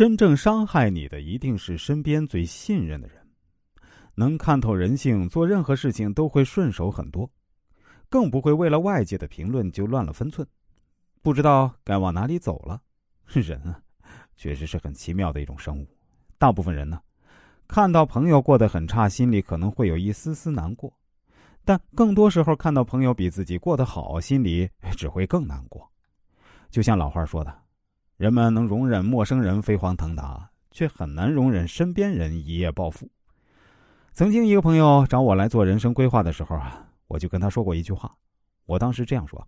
真正伤害你的一定是身边最信任的人，能看透人性，做任何事情都会顺手很多，更不会为了外界的评论就乱了分寸，不知道该往哪里走了。人啊，确实是很奇妙的一种生物。大部分人呢，看到朋友过得很差，心里可能会有一丝丝难过；但更多时候，看到朋友比自己过得好，心里只会更难过。就像老话说的。人们能容忍陌生人飞黄腾达，却很难容忍身边人一夜暴富。曾经一个朋友找我来做人生规划的时候啊，我就跟他说过一句话。我当时这样说：“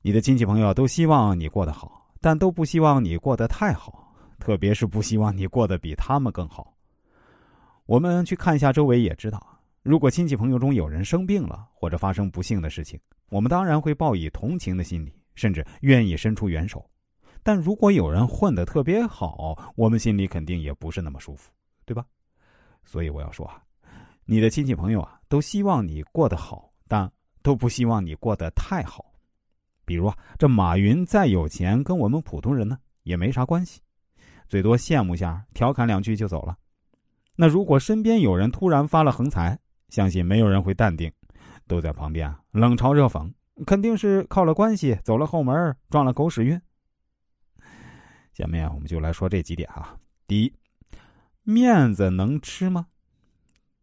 你的亲戚朋友都希望你过得好，但都不希望你过得太好，特别是不希望你过得比他们更好。”我们去看一下周围，也知道，如果亲戚朋友中有人生病了或者发生不幸的事情，我们当然会报以同情的心理，甚至愿意伸出援手。但如果有人混得特别好，我们心里肯定也不是那么舒服，对吧？所以我要说啊，你的亲戚朋友啊，都希望你过得好，但都不希望你过得太好。比如啊，这马云再有钱，跟我们普通人呢也没啥关系，最多羡慕下，调侃两句就走了。那如果身边有人突然发了横财，相信没有人会淡定，都在旁边啊冷嘲热讽，肯定是靠了关系，走了后门，撞了狗屎运。下面我们就来说这几点啊。第一，面子能吃吗？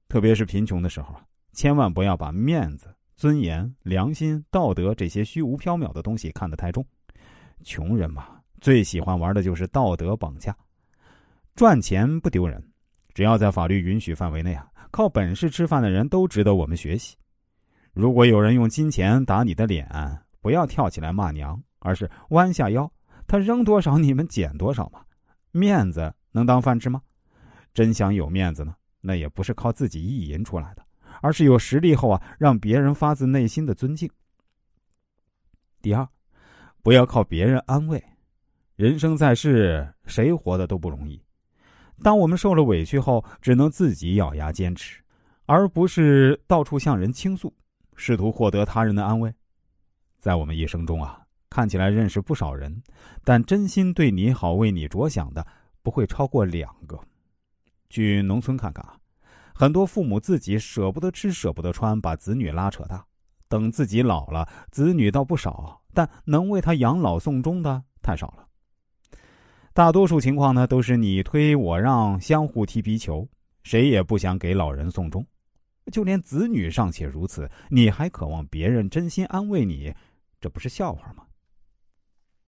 特别是贫穷的时候，千万不要把面子、尊严、良心、道德这些虚无缥缈的东西看得太重。穷人嘛，最喜欢玩的就是道德绑架。赚钱不丢人，只要在法律允许范围内啊，靠本事吃饭的人都值得我们学习。如果有人用金钱打你的脸，不要跳起来骂娘，而是弯下腰。他扔多少，你们捡多少嘛？面子能当饭吃吗？真想有面子呢，那也不是靠自己意淫出来的，而是有实力后啊，让别人发自内心的尊敬。第二，不要靠别人安慰。人生在世，谁活的都不容易。当我们受了委屈后，只能自己咬牙坚持，而不是到处向人倾诉，试图获得他人的安慰。在我们一生中啊。看起来认识不少人，但真心对你好、为你着想的不会超过两个。去农村看看啊，很多父母自己舍不得吃、舍不得穿，把子女拉扯大，等自己老了，子女倒不少，但能为他养老送终的太少了。大多数情况呢，都是你推我让，相互踢皮球，谁也不想给老人送终。就连子女尚且如此，你还渴望别人真心安慰你，这不是笑话吗？